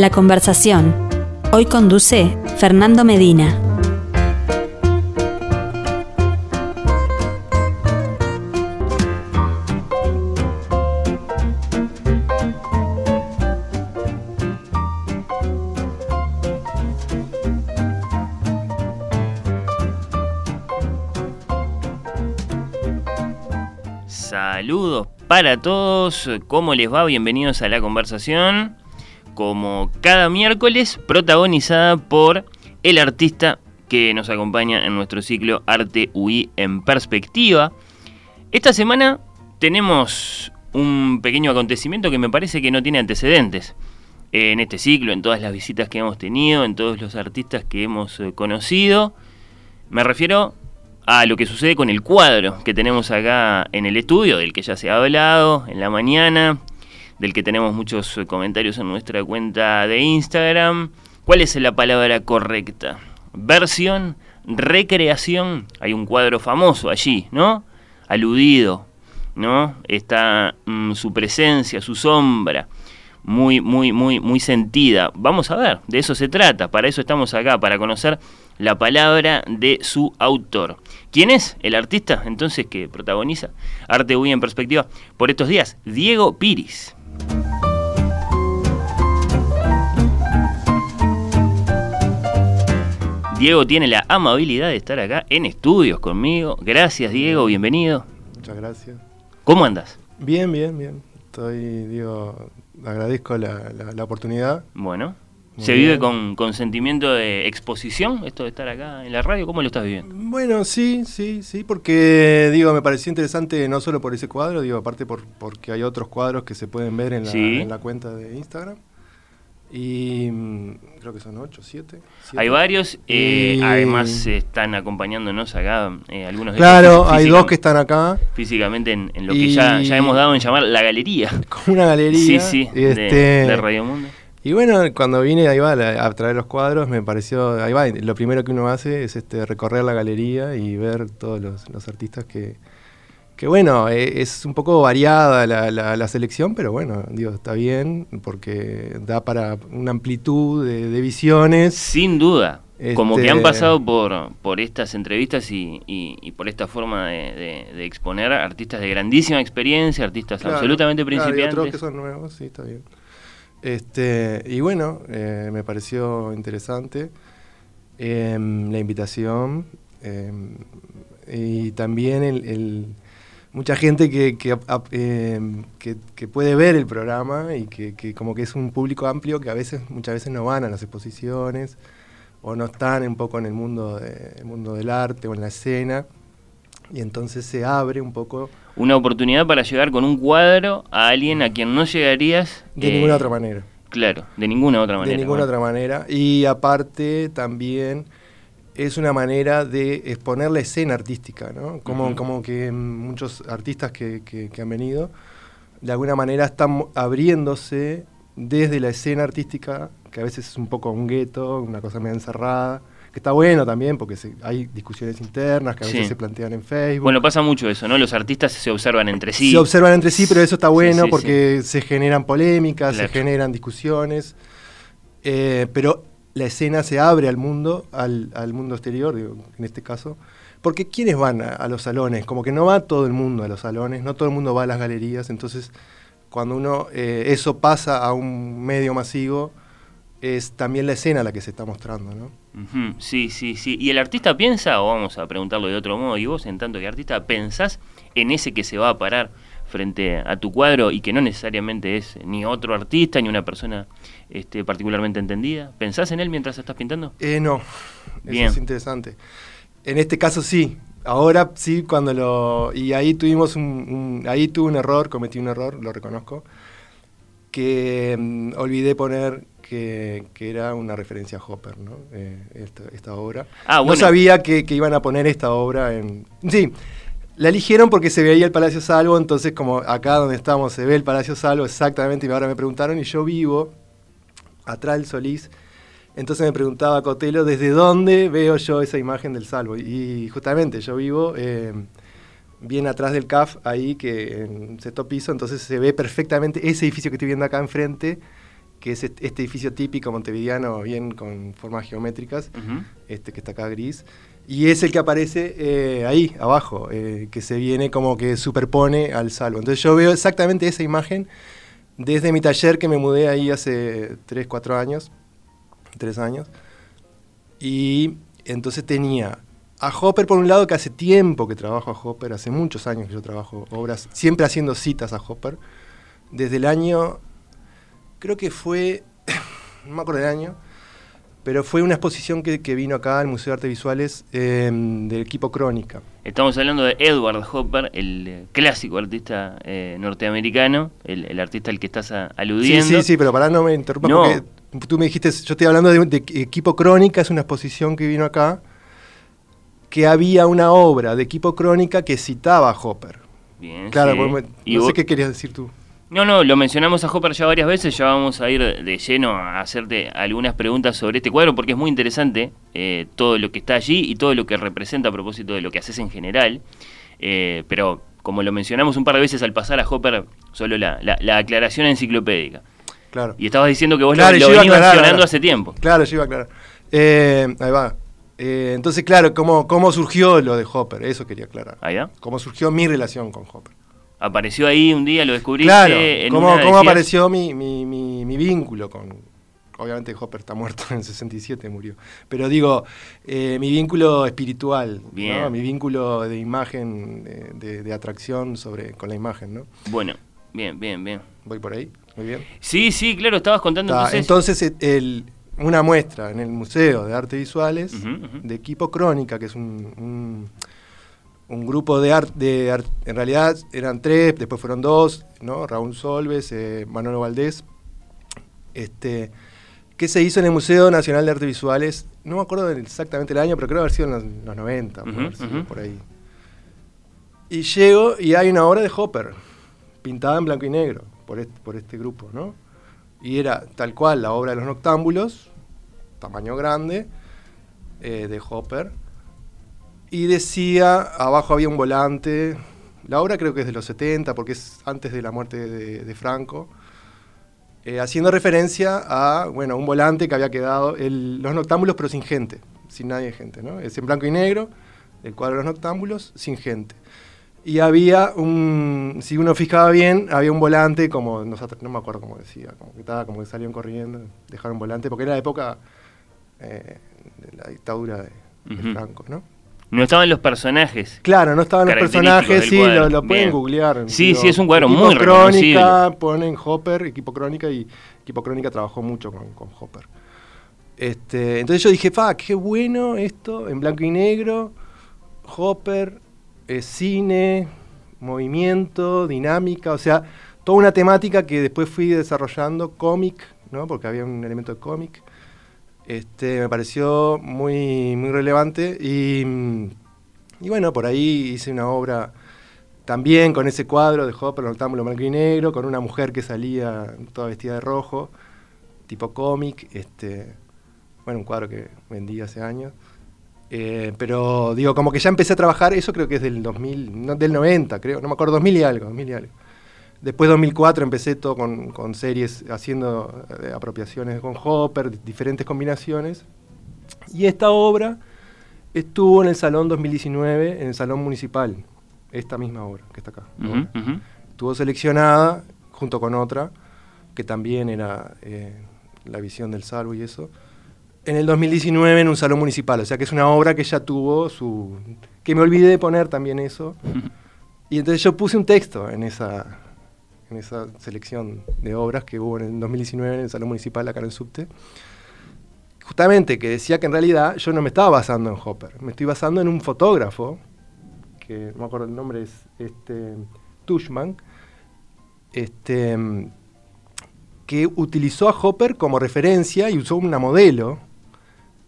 La conversación. Hoy conduce Fernando Medina. Saludos para todos, ¿cómo les va? Bienvenidos a la conversación. Como cada miércoles, protagonizada por el artista que nos acompaña en nuestro ciclo Arte UI en Perspectiva. Esta semana tenemos un pequeño acontecimiento que me parece que no tiene antecedentes en este ciclo, en todas las visitas que hemos tenido, en todos los artistas que hemos eh, conocido. Me refiero a lo que sucede con el cuadro que tenemos acá en el estudio, del que ya se ha hablado en la mañana, del que tenemos muchos eh, comentarios en nuestra cuenta de Instagram. ¿Cuál es la palabra correcta? Versión, recreación. Hay un cuadro famoso allí, ¿no? Aludido, ¿no? Está mm, su presencia, su sombra muy, muy, muy, muy sentida. Vamos a ver, de eso se trata, para eso estamos acá, para conocer la palabra de su autor. ¿Quién es el artista entonces que protagoniza Arte UI en perspectiva por estos días? Diego Piris. Diego tiene la amabilidad de estar acá en estudios conmigo. Gracias Diego, bienvenido. Muchas gracias. ¿Cómo andas? Bien, bien, bien. Estoy, digo, agradezco la, la, oportunidad. Bueno. ¿Se vive con, con, sentimiento de exposición esto de estar acá en la radio? ¿Cómo lo estás viviendo? Bueno, sí, sí, sí, porque digo, me pareció interesante no solo por ese cuadro, digo, aparte por, porque hay otros cuadros que se pueden ver en la, en la cuenta de Instagram. Y mm, creo que son ocho, siete. Hay varios, eh, además están acompañando,nos acá eh, algunos de Claro, hay dos que están acá. Físicamente en, lo que ya, ya, hemos dado en llamar la galería. Como una galería. Sí, sí, de, este, Radio Mundo. Y bueno, cuando vine ahí va a traer los cuadros, me pareció, ahí va, lo primero que uno hace es este recorrer la galería y ver todos los, los artistas que, que bueno, e, es un poco variada la, selección, pero bueno, digo, está bien porque da para una amplitud de, visiones. Sin duda. Como que han este, pasado por, por estas entrevistas y, y, por esta forma de, exponer artistas de grandísima experiencia, artistas absolutamente principiantes. Claro, y otros que son nuevos, sí, está bien. Este, y bueno, eh, me pareció interesante em, la invitación em, y también el mucha gente em, que, que, puede ver el programa y que, como que es un público amplio que a veces, muchas veces no van a las exposiciones o no están un poco en el mundo, de, mundo del arte o en la escena. Y entonces se abre un poco... Una oportunidad para llegar con un cuadro a alguien a quien no llegarías... De ninguna eh, otra manera. Claro, de ninguna otra manera. De ninguna otra manera. Y aparte también es una manera de exponer la escena artística, ¿no? Como, como que muchos artistas que, que, han venido, de alguna manera están abriéndose desde la escena artística, que a veces es un poco un gueto, una cosa medio encerrada, que está bueno también porque hay discusiones internas que a veces se plantean en Facebook. Bueno, pasa mucho eso, ¿no? Los artistas se observan entre sí. Se observan entre sí, pero eso está bueno porque se generan polémicas, se generan discusiones. Eh, pero la escena se abre al mundo, al, mundo exterior, en este caso. Porque ¿quiénes van a, los salones? Como que no va todo el mundo a los salones, no todo el mundo va a las galerías, entonces cuando uno eh, eso pasa a un medio masivo, es también la escena la que se está mostrando, ¿no? Sí, sí, sí. ¿Y el artista piensa, o vamos a preguntarlo de otro modo, y vos en tanto que artista, pensás en ese que se va a parar frente a tu cuadro y que no necesariamente es ni otro artista ni una persona este, particularmente entendida? ¿Pensás en él mientras estás pintando? Eh, no, Bien. eso es interesante. En este caso sí, ahora sí cuando lo... Y ahí tuvimos un, ahí tuve un error, cometí un error, lo reconozco, que mm, olvidé poner que, era una referencia a Hopper, ¿no? Eh, esta, obra. Ah, no sabía que, que, iban a poner esta obra en... Sí, la eligieron porque se veía el Palacio Salvo, entonces como acá donde estamos se ve el Palacio Salvo exactamente, y ahora me preguntaron, y yo vivo atrás del Solís, entonces me preguntaba Cotelo, ¿desde dónde veo yo esa imagen del Salvo? Y justamente yo vivo eh, bien atrás del CAF, ahí que en sexto piso, entonces se ve perfectamente ese edificio que estoy viendo acá enfrente, que es este edificio típico montevideano, bien con formas geométricas, este que está acá gris. Y es el que aparece eh, ahí, abajo, eh, que se viene como que superpone al salvo. Entonces yo veo exactamente esa imagen desde mi taller que me mudé ahí hace 3, 4 años, 3 años. Y entonces tenía a Hopper por un lado, que hace tiempo que trabajo a Hopper, hace muchos años que yo trabajo obras, siempre haciendo citas a Hopper. Desde el año, creo que fue, no me acuerdo del año, pero fue una exposición que, vino acá al Museo de Artes Visuales em, del equipo Crónica. Estamos hablando de Edward Hopper, el eh, clásico artista eh, norteamericano, el, artista al que estás aludiendo. Sí, sí, sí, pero para no me interrumpas, porque tú me dijiste, yo estoy hablando de, de, equipo Crónica, es una exposición que vino acá, que había una obra de equipo Crónica que citaba a Hopper. Bien, claro, no sé qué querías decir tú. No, no, lo mencionamos a Hopper ya varias veces, ya vamos a ir de lleno a hacerte algunas preguntas sobre este cuadro porque es muy interesante eh, todo lo que está allí y todo lo que representa a propósito de lo que haces en general. Eh, pero como lo mencionamos un par de veces al pasar a Hopper, solo la, aclaración enciclopédica. Claro. Y estabas diciendo que vos lo, lo venías mencionando hace tiempo. Claro, yo iba a aclarar. Eh, ahí va. Entonces, claro, ¿cómo, ¿cómo surgió lo de Hopper? Eso quería aclarar. Ahí ¿Cómo surgió mi relación con Hopper? apareció ahí un día, lo descubriste. Claro, ¿cómo, apareció mi, vínculo con... Obviamente Hopper está muerto en el 67, murió. Pero digo, eh, mi vínculo espiritual, mi vínculo de imagen, de, atracción sobre con la imagen, ¿no? Bueno, bien, bien, bien. ¿Voy por ahí? Muy bien. Sí, sí, claro, estabas contando entonces... Entonces, una muestra en el Museo de Artes Visuales de Equipo Crónica, que es un un grupo de arte, en realidad eran tres, después fueron dos, ¿no? Raúl Solves, eh, Manuel Valdés, este, que se hizo en el Museo Nacional de Artes Visuales, no me acuerdo exactamente el año, pero creo haber sido en los, 90, por, ahí. Y llego y hay una obra de Hopper, pintada en blanco y negro, por este, por este grupo, ¿no? Y era tal cual la obra de los noctámbulos, tamaño grande, eh, de Hopper, y decía, abajo había un volante, la obra creo que es de los 70, porque es antes de la muerte de, Franco, eh, haciendo referencia a, bueno, un volante que había quedado, los noctámbulos pero sin gente, sin nadie de gente, ¿no? Es en blanco y negro, el cuadro de los noctámbulos, sin gente. Y había un, si uno fijaba bien, había un volante como, no, me acuerdo cómo decía, como que estaba, como que salían corriendo, dejaron volante, porque era la época eh, de la dictadura de Franco, ¿no? No estaban los personajes. Claro, no estaban los personajes, sí, lo, pueden googlear. Sí, sí, es un cuadro muy Crónica, ponen Hopper, Equipo Crónica, y Equipo Crónica trabajó mucho con, Hopper. Este, entonces yo dije, fa, qué bueno esto, en blanco y negro, Hopper, eh, cine, movimiento, dinámica, o sea, toda una temática que después fui desarrollando, cómic, ¿no? Porque había un elemento de cómic. Este, me pareció muy, muy relevante y, bueno, por ahí hice una obra también con ese cuadro de Hopper, Noctámbulo Blanco y Negro, con una mujer que salía toda vestida de rojo, tipo cómic, este, bueno, un cuadro que vendí hace años. Eh, pero digo, como que ya empecé a trabajar, eso creo que es del 2000, del 90, creo, no me acuerdo, 2000 y algo, 2000 y algo. Después 2004 empecé todo con, series haciendo eh, apropiaciones con Hopper, diferentes combinaciones. Y esta obra estuvo en el Salón 2019, en el Salón Municipal, esta misma obra que está acá. Estuvo seleccionada junto con otra, que también era eh, la visión del salvo y eso, en el 2019 en un salón municipal. O sea que es una obra que ya tuvo su... que me olvidé de poner también eso. Y entonces yo puse un texto en esa, en esa selección de obras que hubo en el 2019 en el Salón Municipal acá en el Subte, justamente que decía que en realidad yo no me estaba basando en Hopper, me estoy basando en un fotógrafo, que no me acuerdo el nombre, es este, Tushman, este, que utilizó a Hopper como referencia y usó una modelo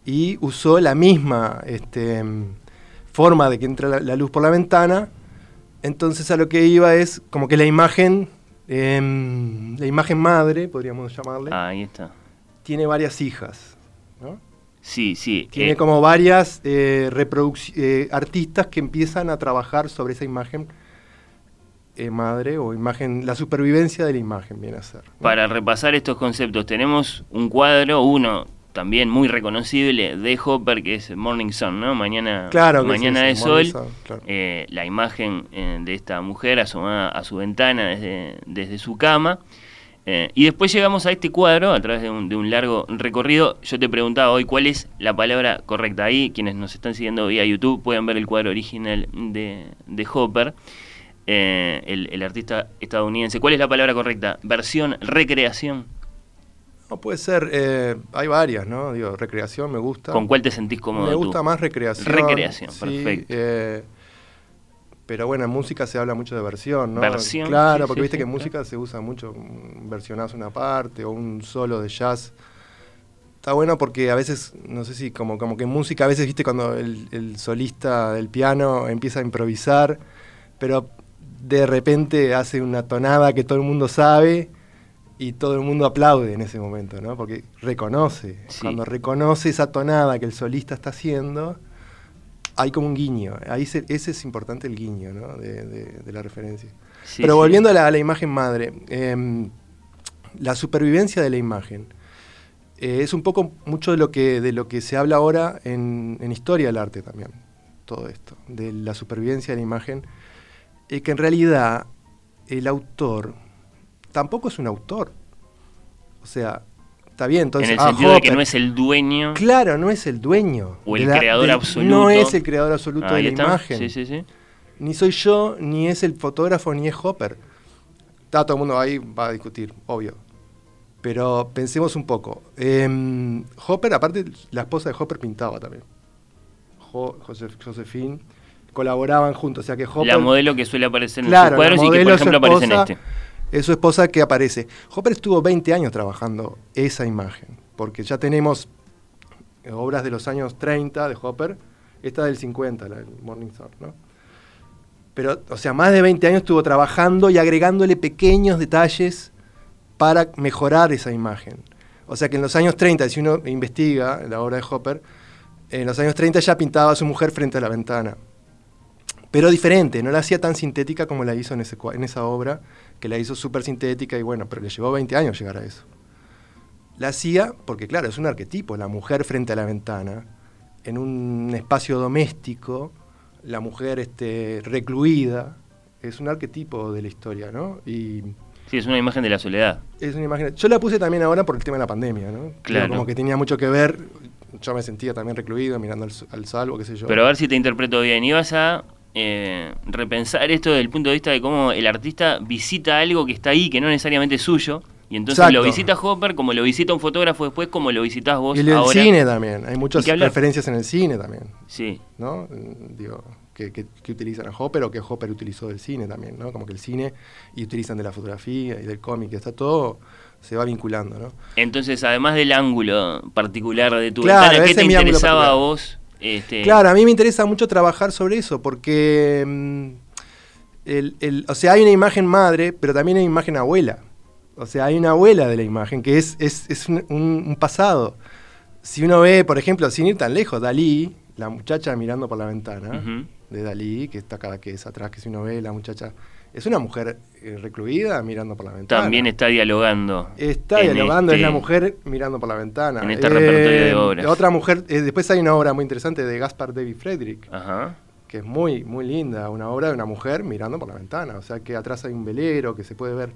y usó la misma este, forma de que entra la luz por la ventana. Entonces a lo que iba es como que la imagen Em, la imagen madre, podríamos llamarle. Ah, ahí está. Tiene varias hijas, ¿no? Sí, sí. Tiene eh, como varias eh, eh, artistas que empiezan a trabajar sobre esa imagen eh, madre o imagen, la supervivencia de la imagen viene a ser. Para repasar estos conceptos, tenemos un cuadro, uno también muy reconocible de Hopper, que es Morning Sun, ¿no? Mañana, claro mañana de sol. Eh, la imagen eh, de esta mujer asomada a su ventana desde, desde su cama. y después llegamos a este cuadro a través de un, de un, largo recorrido. Yo te preguntaba hoy cuál es la palabra correcta. Ahí, quienes nos están siguiendo vía YouTube pueden ver el cuadro original de, de Hopper. Eh, el, artista estadounidense. ¿Cuál es la palabra correcta? ¿Versión, recreación? No, puede ser, eh, hay varias, ¿no? Digo, recreación me gusta. ¿Con cuál te sentís cómodo? Me gusta más recreación. Recreación, perfecto. Eh, pero bueno, en música se habla mucho de versión, ¿no? Versión. Claro, porque viste que en música se usa mucho versionás una parte o un solo de jazz. Está bueno porque a veces, no sé si como, como que en música a veces, viste, cuando el, el solista del piano empieza a improvisar, pero de repente hace una tonada que todo el mundo sabe y todo el mundo aplaude en ese momento, ¿no? Porque reconoce. Cuando reconoce esa tonada que el solista está haciendo, hay como un guiño. Ahí ese es importante el guiño, ¿no? De, la referencia. Pero volviendo a la, imagen madre, em, la supervivencia de la imagen eh, es un poco mucho de lo que, de lo que se habla ahora en, en historia del arte también. Todo esto, de la supervivencia de la imagen es que en realidad el autor tampoco es un autor. O sea, está bien, entonces... En el ah, sentido de que no es el dueño. Claro, no es el dueño. O el creador absoluto. No es el creador absoluto de la imagen. Sí, sí, sí. Ni soy yo, ni es el fotógrafo, ni es Hopper. Está todo el mundo ahí, va a discutir, obvio. Pero pensemos un poco. Em, Hopper, aparte, la esposa de Hopper pintaba también. Jo, Josephine colaboraban juntos. O sea que Hopper, la modelo que suele aparecer en claro, cuadros y que, por ejemplo, aparece en este. Es su esposa que aparece. Hopper estuvo 20 años trabajando esa imagen, porque ya tenemos obras de los años 30 de Hopper, esta del 50, la del Morning Star, ¿no? Pero, o sea, más de 20 años estuvo trabajando y agregándole pequeños detalles para mejorar esa imagen. O sea que en los años 30, si uno investiga la obra de Hopper, en los años 30 ya pintaba a su mujer frente a la ventana pero diferente, no la hacía tan sintética como la hizo en esa obra, que la hizo súper sintética y bueno, pero le llevó 20 años llegar a eso. La hacía porque, claro, es un arquetipo, la mujer frente a la ventana, en un espacio doméstico, la mujer este, recluida, es un arquetipo de la historia, ¿no? Y, sí, es una imagen de la soledad. Es una imagen. Yo la puse también ahora por el tema de la pandemia, ¿no? Claro. como que tenía mucho que ver. Yo me sentía también recluido, mirando al, al salvo, qué sé yo. Pero a ver si te interpreto bien. Ibas a eh, repensar esto desde el punto de vista de cómo el artista visita algo que está ahí, que no necesariamente es suyo. Y entonces lo visita Hopper como lo visita un fotógrafo después, como lo visitas vos. Y en el cine también. Hay muchas referencias en el cine también. Sí. ¿No? Digo, que, que, utilizan a Hopper o que Hopper utilizó del cine también, ¿no? Como que el cine y utilizan de la fotografía y del cómic, está todo se va vinculando, ¿no? Entonces, además del ángulo particular de tu ventana, ¿qué te interesaba a vos este, claro, a mí me interesa mucho trabajar sobre eso, porque mm, o sea, hay una imagen madre, pero también hay una imagen abuela. O sea, hay una abuela de la imagen, que es, es, un, pasado. Si uno ve, por ejemplo, sin ir tan lejos, Dalí, la muchacha mirando por la ventana de Dalí, que está cada que es atrás, que si uno ve la muchacha es una mujer recluida mirando por la ventana. También está dialogando. Está dialogando, es la este mujer mirando por la ventana. En este repertorio de eh, obras. Otra mujer, eh, después hay una obra muy interesante de Gaspar David Frederick, que es muy, muy linda, una obra de una mujer mirando por la ventana. O sea que atrás hay un velero que se puede ver.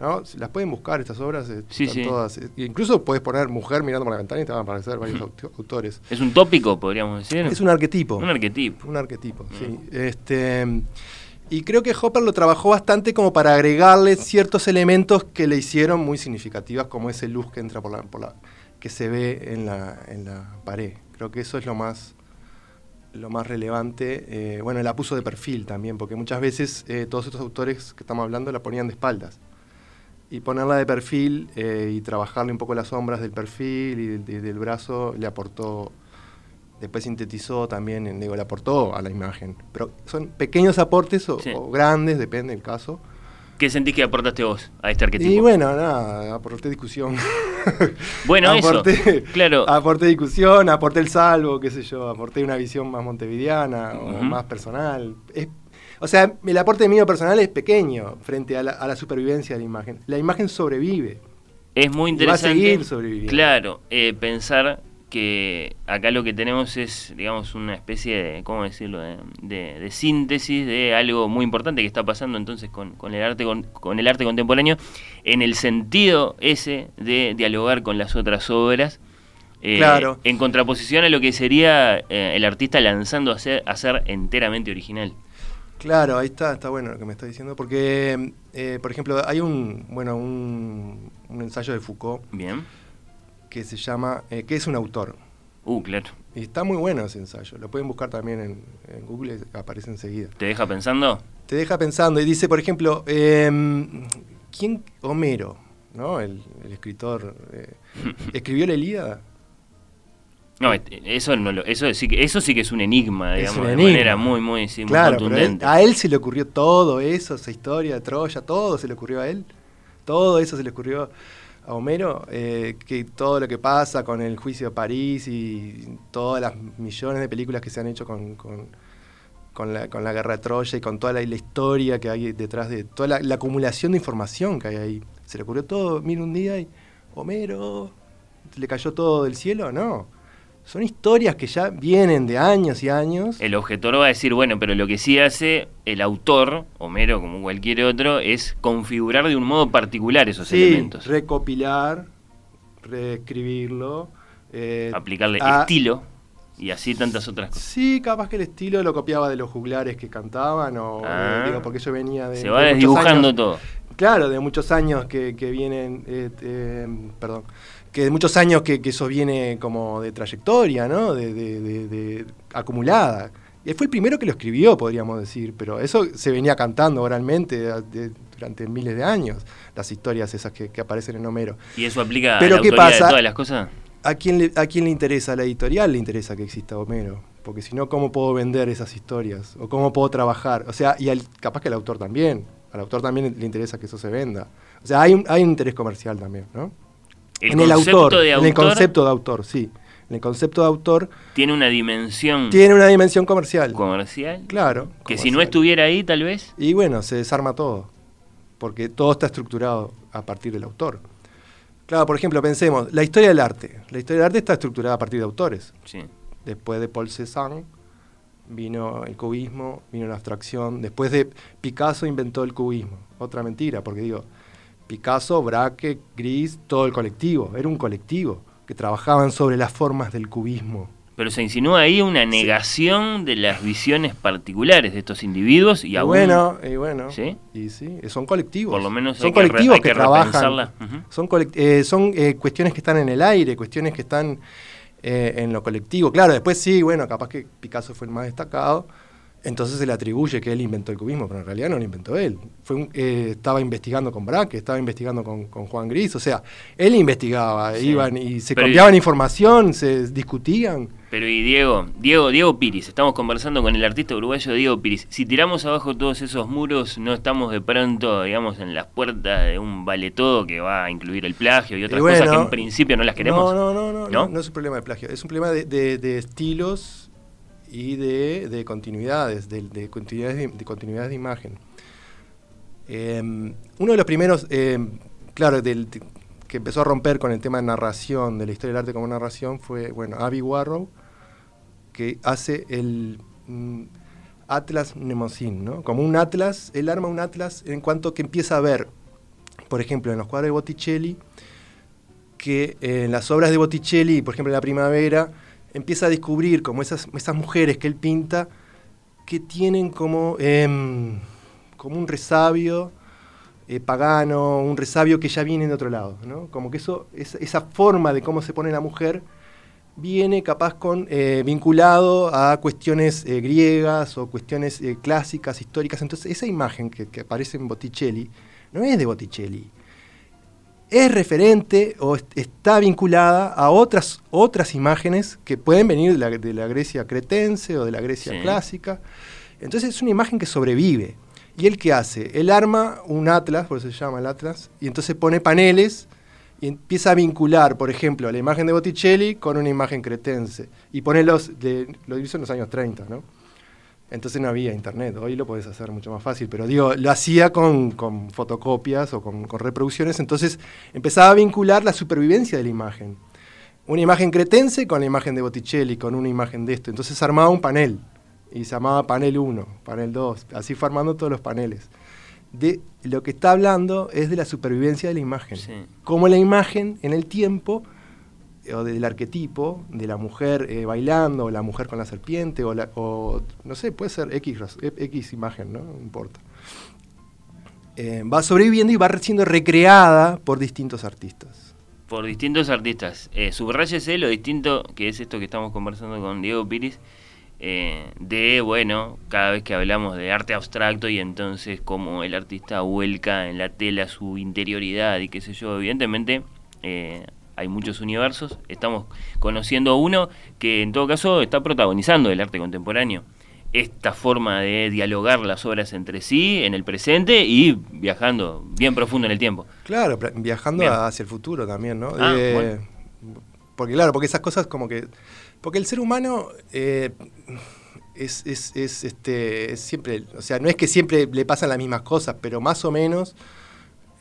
¿no? Las pueden buscar estas obras, sí, sí. todas. Incluso puedes poner mujer mirando por la ventana y te van a aparecer varios autores. Es un tópico, podríamos decir. Es un arquetipo. Un arquetipo. Un arquetipo, sí. Mm. Este y creo que Hopper lo trabajó bastante como para agregarle ciertos elementos que le hicieron muy significativas, como ese luz que entra por la, que se ve en la, en la pared. Creo que eso es lo más, lo más relevante. Eh, bueno, la puso de perfil también, porque muchas veces eh, todos estos autores que estamos hablando la ponían de espaldas. Y ponerla de perfil eh, y trabajarle un poco las sombras del perfil y del brazo le aportó después sintetizó también, digo, le aportó a la imagen. Pero son pequeños aportes o, grandes, depende del caso. ¿Qué sentís que aportaste vos a este arquetipo? Y bueno, nada, aporté discusión. Bueno, aporté, eso, claro. Aporté discusión, aporté el salvo, qué sé yo, aporté una visión más montevideana o más personal. O sea, el aporte mío personal es pequeño frente a la, supervivencia de la imagen. La imagen sobrevive. Es muy interesante. va a seguir sobreviviendo. Claro, eh, pensar que acá lo que tenemos es, digamos, una especie de, ¿cómo decirlo?, de, síntesis de algo muy importante que está pasando entonces con, el arte con, el arte contemporáneo, en el sentido ese de dialogar con las otras obras. Eh, claro. En contraposición a lo que sería eh, el artista lanzando a ser, a ser enteramente original. Claro, ahí está, está bueno lo que me está diciendo, porque, eh, por ejemplo, hay un, bueno, un, un ensayo de Foucault. Bien que se llama eh, ¿Qué es un autor? Uh, claro. Y está muy bueno ese ensayo. Lo pueden buscar también en, Google, aparece enseguida. ¿Te deja pensando? Te deja pensando. Y dice, por ejemplo, em, ¿quién? Homero, ¿no? El, escritor. Eh, ¿Escribió la Ilíada? No, eso, no eso, sí que, eso sí que es un enigma, digamos, de manera muy, muy, sí, claro, contundente. a él se le ocurrió todo eso, esa historia de Troya, todo se le ocurrió a él. Todo eso se le ocurrió a Homero, eh, que todo lo que pasa con el juicio de París y todas las millones de películas que se han hecho con, con, la, con la, guerra de Troya y con toda la, historia que hay detrás de toda la, acumulación de información que hay ahí. Se le ocurrió todo, mira un día y Homero, ¿le cayó todo del cielo? No son historias que ya vienen de años y años. El objetor va a decir, bueno, pero lo que sí hace el autor, Homero como cualquier otro, es configurar de un modo particular esos sí, elementos. Recopilar, reescribirlo. Eh, Aplicarle estilo y así tantas otras cosas. Sí, capaz que el estilo lo copiaba de los juglares que cantaban, o ah. digo, porque yo venía de. Se va desdibujando todo. Claro, de muchos años que, que vienen. Eh, eh, perdón que de muchos años que, eso viene como de trayectoria, ¿no? De, acumulada. Y fue el primero que lo escribió, podríamos decir, pero eso se venía cantando oralmente durante miles de años, las historias esas que, aparecen en Homero. ¿Y eso aplica a la ¿qué pasa? de todas las cosas? ¿A quién, le, ¿A quién le interesa? A la editorial le interesa que exista Homero. Porque si no, ¿cómo puedo vender esas historias? ¿O cómo puedo trabajar? O sea, y al, capaz que al autor también. Al autor también le interesa que eso se venda. O sea, hay un, hay un interés comercial también, ¿no? en el autor, En el concepto de autor, sí. En el concepto de autor. Tiene una dimensión. Tiene una dimensión comercial. Comercial. Claro. Que si no estuviera ahí, tal vez. Y bueno, se desarma todo. Porque todo está estructurado a partir del autor. Claro, por ejemplo, pensemos, la historia del arte. La historia del arte está estructurada a partir de autores. Sí. Después de Paul Cézanne vino el cubismo, vino la abstracción. Después de Picasso inventó el cubismo. Otra mentira, porque digo, Picasso, Braque, Gris, todo el colectivo. Era un colectivo que trabajaban sobre las formas del cubismo. Pero se insinúa ahí una negación de las visiones particulares de estos individuos y, y bueno, y bueno, ¿Sí? y sí, son colectivos. Por lo menos son colectivos que, trabajan. Son, eh, son eh, cuestiones que están en el aire, cuestiones que están eh, en lo colectivo. Claro, después sí, bueno, capaz que Picasso fue el más destacado entonces se le atribuye que él inventó el cubismo, pero en realidad no lo inventó él. Fue eh, estaba investigando con Braque, estaba investigando con, Juan Gris, o sea, él investigaba, iban y se cambiaban información, se discutían. Pero y Diego, Diego, Diego Piris, estamos conversando con el artista uruguayo Diego Piris. Si tiramos abajo todos esos muros, no estamos de pronto, digamos, en las puertas de un vale todo que va a incluir el plagio y otras cosas que en principio no las queremos. No, no, no, no, no, es un problema de plagio, es un problema de estilos y de, continuidades, de, continuidades, de, continuidades de imagen. Em, uno de los primeros, em, claro, que empezó a romper con el tema de narración, de la historia del arte como narración, fue, bueno, Abby Warrow, que hace el mm, Atlas Mnemosyne, ¿no? Como un atlas, él arma un atlas en cuanto que empieza a ver, por ejemplo, en los cuadros de Botticelli, que en las obras de Botticelli, por ejemplo, en la primavera, empieza a descubrir como esas, esas mujeres que él pinta que tienen como, em, como un resabio eh, pagano, un resabio que ya viene de otro lado, ¿no? Como que eso, esa forma de cómo se pone la mujer viene capaz con eh, vinculado a cuestiones eh, griegas o cuestiones clásicas, históricas. Entonces, esa imagen que, que aparece en Botticelli no es de Botticelli, es referente o está vinculada a otras, otras imágenes que pueden venir de la, Grecia cretense o de la Grecia clásica. Entonces es una imagen que sobrevive. ¿Y él qué hace? Él arma un atlas, por eso se llama el atlas, y entonces pone paneles y empieza a vincular, por ejemplo, la imagen de Botticelli con una imagen cretense. Y pone los, de, lo hizo en los años 30, ¿no? Entonces no había internet, hoy lo podés hacer mucho más fácil, pero digo, lo hacía con, con fotocopias o con, con, reproducciones, entonces empezaba a vincular la supervivencia de la imagen. Una imagen cretense con la imagen de Botticelli, con una imagen de esto. Entonces armaba un panel, y se llamaba panel 1, panel 2, así formando todos los paneles. De lo que está hablando es de la supervivencia de la imagen. Como la imagen en el tiempo o del arquetipo de la mujer eh, bailando, o la mujer con la serpiente, o, la, no sé, puede ser X, X imagen, ¿no? No importa. Eh, va sobreviviendo y va siendo recreada por distintos artistas. Por distintos artistas. Eh, subrayese lo distinto que es esto que estamos conversando con Diego Piris, eh, de, bueno, cada vez que hablamos de arte abstracto y entonces como el artista vuelca en la tela su interioridad y qué sé yo, evidentemente hay muchos universos, estamos conociendo uno que en todo caso está protagonizando el arte contemporáneo. Esta forma de dialogar las obras entre sí en el presente y viajando bien profundo en el tiempo. Claro, viajando hacia el futuro también, ¿no? Ah, eh, porque claro, porque esas cosas como que... Porque el ser humano... Eh, es, es, es, este, es siempre, o sea, no es que siempre le pasan las mismas cosas, pero más o menos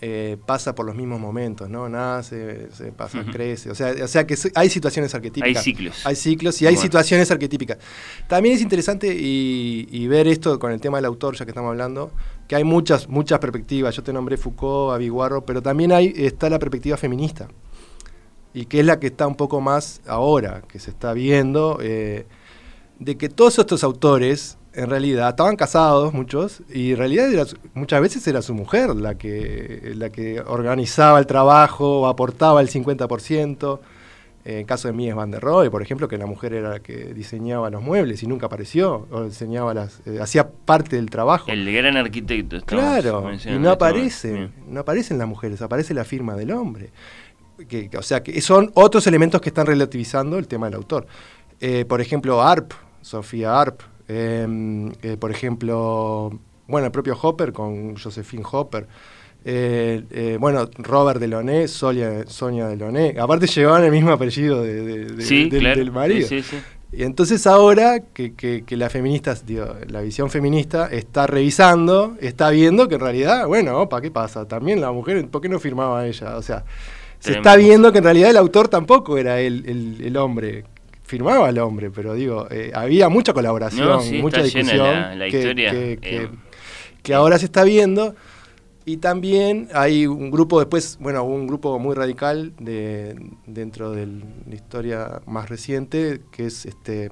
eh, pasa por los mismos momentos, ¿no? Nace, se pasa, crece. O sea, o sea que hay situaciones arquetípicas. Hay ciclos. Hay ciclos y hay situaciones arquetípicas. También es interesante y, ver esto con el tema del autor, ya que estamos hablando, que hay muchas, muchas perspectivas. Yo te nombré Foucault, Aviguarro, pero también hay, está la perspectiva feminista. Y que es la que está un poco más ahora, que se está viendo, eh, de que todos estos autores en realidad estaban casados muchos y en realidad muchas veces era su mujer la que, la que organizaba el trabajo aportaba el 50%. En el caso de Mies van der Rohe, por ejemplo, que la mujer era la que diseñaba los muebles y nunca apareció, o diseñaba las, eh, hacía parte del trabajo. El gran arquitecto. Claro, y no aparece, no aparecen las mujeres, aparece la firma del hombre. Que, o sea, que son otros elementos que están relativizando el tema del autor. Eh, por ejemplo, Arp, Sofía Arp, por ejemplo, bueno, el propio Hopper con Josephine Hopper. Eh, eh, bueno, Robert Delaunay, Sonia, Sonia Delaunay. Aparte llevaban el mismo apellido de, del, marido. y entonces ahora que, que, la feminista, la visión feminista está revisando, está viendo que en realidad, bueno, ¿para qué pasa? También la mujer, ¿por qué no firmaba ella? O sea, se está viendo que en realidad el autor tampoco era el, el, el hombre firmaba el hombre, pero digo, eh, había mucha colaboración, mucha discusión que, eh, que, ahora se está viendo. Y también hay un grupo después, bueno, un grupo muy radical de, dentro de la historia más reciente, que es este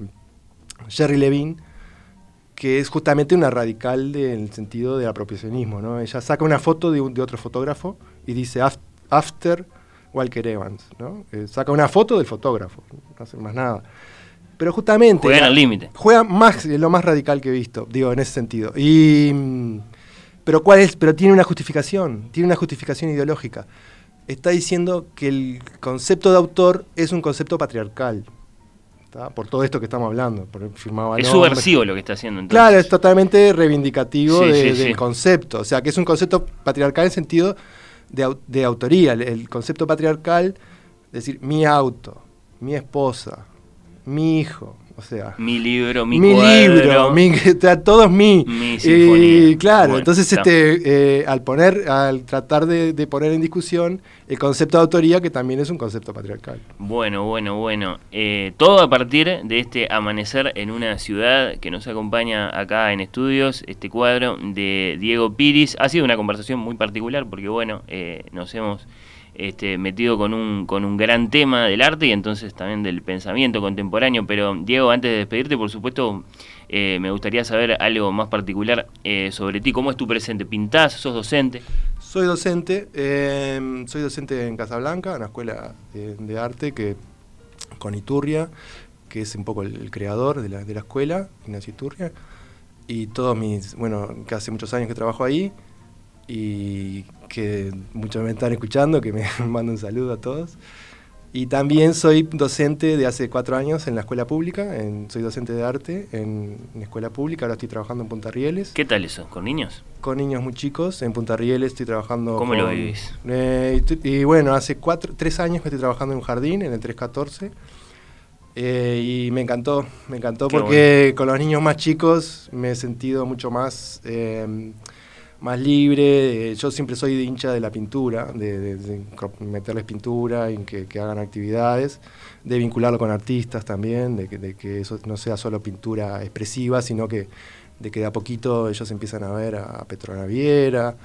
Jerry Levine, que es justamente una radical en el sentido del apropiacionismo. ¿no? Ella saca una foto de, de otro fotógrafo y dice after Walker Evans, ¿no? Eh, saca una foto del fotógrafo, no hace más nada. Pero justamente... Juega al límite. Juega más, lo más radical que he visto, digo, en ese sentido. Y, mm, pero, ¿cuál es? pero tiene una justificación, tiene una justificación ideológica. Está diciendo que el concepto de autor es un concepto patriarcal. Por todo esto que estamos hablando. Por es subversivo lo que está haciendo. Entonces. Claro, es totalmente reivindicativo del concepto. O sea, que es un concepto patriarcal en sentido de, autoría, el, concepto patriarcal, decir, mi auto, mi esposa, mi hijo, o sea, mi libro, mi, mi libro, mi, todo es mi. y claro, entonces este, eh, al poner, al tratar de, poner en discusión el concepto de autoría, que también es un concepto patriarcal. Bueno, bueno, bueno. Eh, todo a partir de este amanecer en una ciudad que nos acompaña acá en estudios, este cuadro de Diego Piris. Ha sido una conversación muy particular porque, bueno, eh, nos hemos este, metido con un, con un gran tema del arte y entonces también del pensamiento contemporáneo. Pero Diego, antes de despedirte, por supuesto, eh, me gustaría saber algo más particular eh, sobre ti. ¿Cómo es tu presente? ¿Pintás? ¿Sos docente? Soy docente, em, soy docente en Casablanca, en la escuela de, arte que con Iturria, que es un poco el, creador de la, de la escuela, Ignacio Iturria. Y todos mis, bueno, que hace muchos años que trabajo ahí y que muchos me están escuchando, que me mando un saludo a todos. Y también soy docente de hace cuatro años en la escuela pública, soy docente de arte en, escuela pública, ahora estoy trabajando en Punta Rieles. ¿Qué tal eso? ¿Con niños? Con niños muy chicos, en Punta Rieles estoy trabajando ¿Cómo lo vivís? Eh, y, bueno, hace cuatro, tres años que estoy trabajando en un jardín, en el 314, y me encantó, me encantó porque con los niños más chicos me he sentido mucho más más libre. Yo siempre soy de hincha de la pintura, de, meterles pintura, en que, hagan actividades, de vincularlo con artistas también, de que, eso no sea solo pintura expresiva, sino que de que de a poquito ellos empiezan a ver a Petrona Viera,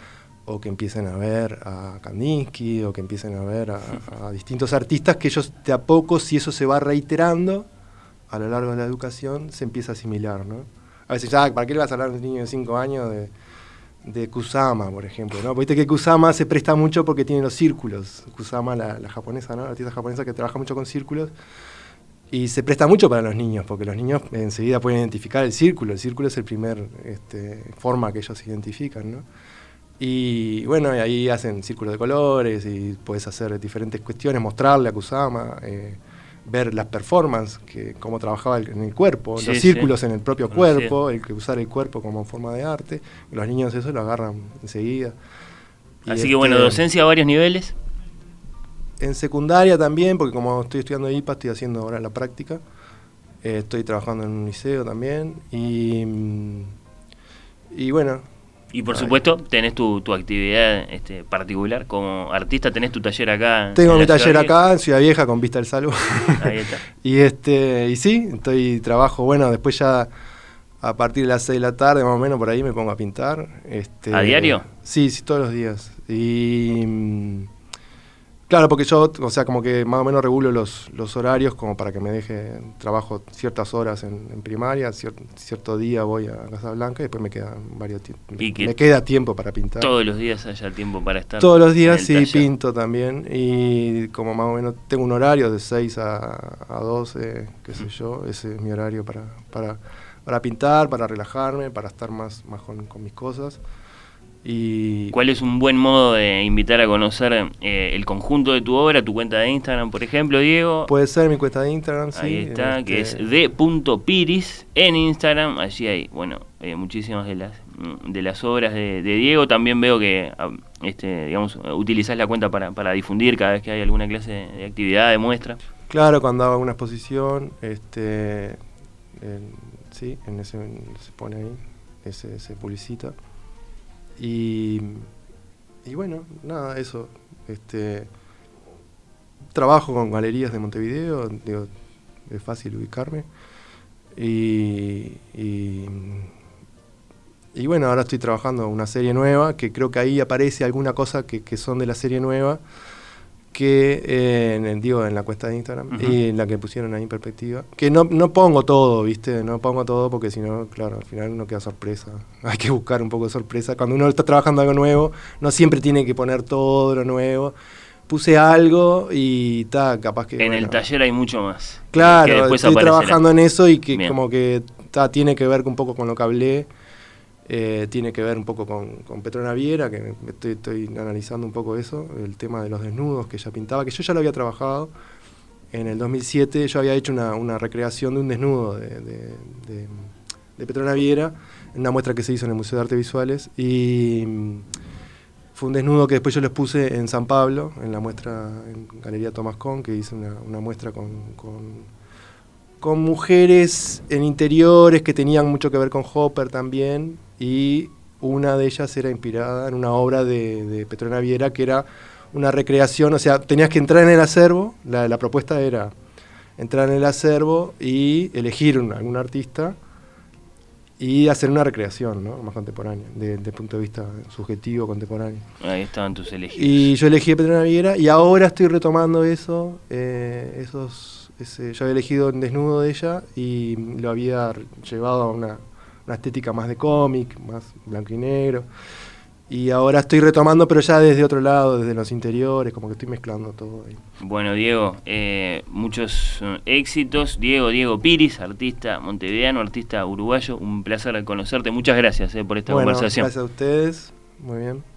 o que empiecen a ver a Kandinsky, o que empiecen a ver a, distintos artistas, que ellos de a poco, si eso se va reiterando a lo largo de la educación, se empieza a asimilar, ¿no? A veces, ya, ¿para qué le vas a hablar a un niño de 5 años de, de Kusama, por ejemplo, ¿no? Viste que Kusama se presta mucho porque tiene los círculos. Kusama, la, japonesa, ¿no? La artista japonesa que trabaja mucho con círculos. Y se presta mucho para los niños, porque los niños enseguida pueden identificar el círculo. El círculo es el primer este, forma que ellos identifican, ¿no? Y bueno, ahí hacen círculos de colores y puedes hacer diferentes cuestiones, mostrarle a Kusama. Eh, ver las performances, que cómo trabajaba en el cuerpo, los círculos en el propio cuerpo, el que usar el cuerpo como forma de arte. Los niños eso lo agarran enseguida. Así que bueno, este, docencia a varios niveles. En secundaria también, porque como estoy estudiando IPA, estoy haciendo ahora la práctica. Eh, estoy trabajando en un liceo también. Y, y bueno, y por supuesto, tenés tu, tu actividad este, particular como artista, tenés tu taller acá. Tengo mi taller acá en Ciudad Vieja con Vista del Salud. Ahí está. y este y sí, estoy trabajo, bueno, después ya a partir de las 6 de la tarde más o menos por ahí me pongo a pintar. Este, ¿A diario? Sí, sí, todos los días. Y mm, Claro, porque yo, o sea, como que más o menos regulo los, los horarios como para que me deje trabajo ciertas horas en, primaria, cierto día voy a Casa Blanca y después me queda varios me, queda tiempo para pintar. Todos los días haya tiempo para estar. Todos los días sí pinto también y como más o menos tengo un horario de 6 a, a 12, qué sé yo, ese es mi horario para, para, para pintar, para relajarme, para estar más, más con, con mis cosas. ¿Cuál es un buen modo de invitar a conocer eh, el conjunto de tu obra, tu cuenta de Instagram, por ejemplo, Diego? Puede ser mi cuenta de Instagram, sí. Ahí está, que es este d.piris en Instagram. Allí hay, bueno, eh, muchísimas de las mm, de las obras de, Diego. También veo que, ah, este, digamos, utilizás la cuenta para, para difundir cada vez que hay alguna clase de actividad, de muestra. Claro, cuando hago una exposición, este, sí, en ese se pone ahí, ese, se publicita. Y, y bueno, nada, eso. Este, trabajo con galerías de Montevideo, digo, es fácil ubicarme. Y, y, bueno, ahora estoy trabajando una serie nueva, que creo que ahí aparece alguna cosa que, que son de la serie nueva que eh, en, digo, en la cuesta de Instagram y en la que pusieron ahí en perspectiva. Que no, no pongo todo, ¿viste? No pongo todo porque si no, claro, al final no queda sorpresa. Hay que buscar un poco de sorpresa. Cuando uno está trabajando algo nuevo, no siempre tiene que poner todo lo nuevo. Puse algo y está, capaz que... En el taller hay mucho más. Claro, estoy trabajando en eso y que como que tiene que ver un poco con lo que hablé eh, tiene que ver un poco con, con Petrona Viera, que estoy, analizando un poco eso, el tema de los desnudos que ella pintaba, que yo ya lo había trabajado. En el 2007 yo había hecho una, recreación de un desnudo de, de, Petrona Viera, en una muestra que se hizo en el Museo de Arte Visuales, y mm, fue un desnudo que después yo les puse en San Pablo, en la muestra en Galería Tomás Con, que hice una, muestra con mujeres en interiores que tenían mucho que ver con Hopper también, y una de ellas era inspirada en una obra de, de Petrona Viera que era una recreación, o sea, tenías que entrar en el acervo, la, propuesta era entrar en el acervo y elegir un, algún artista y hacer una recreación ¿no? más contemporánea, desde de punto de vista subjetivo, contemporáneo. Ahí estaban tus elegidos. Y yo elegí a Petrona Viera y ahora estoy retomando eso, eh, esos, ese, yo había elegido un desnudo de ella y lo había llevado a una una estética más de cómic, más blanco y negro. Y ahora estoy retomando, pero ya desde otro lado, desde los interiores, como que estoy mezclando todo ahí. Bueno, Diego, eh, muchos eh, éxitos. Diego, Diego Piris, artista montevideano, artista uruguayo. Un placer conocerte. Muchas gracias eh, por esta bueno, conversación. Gracias a ustedes. Muy bien.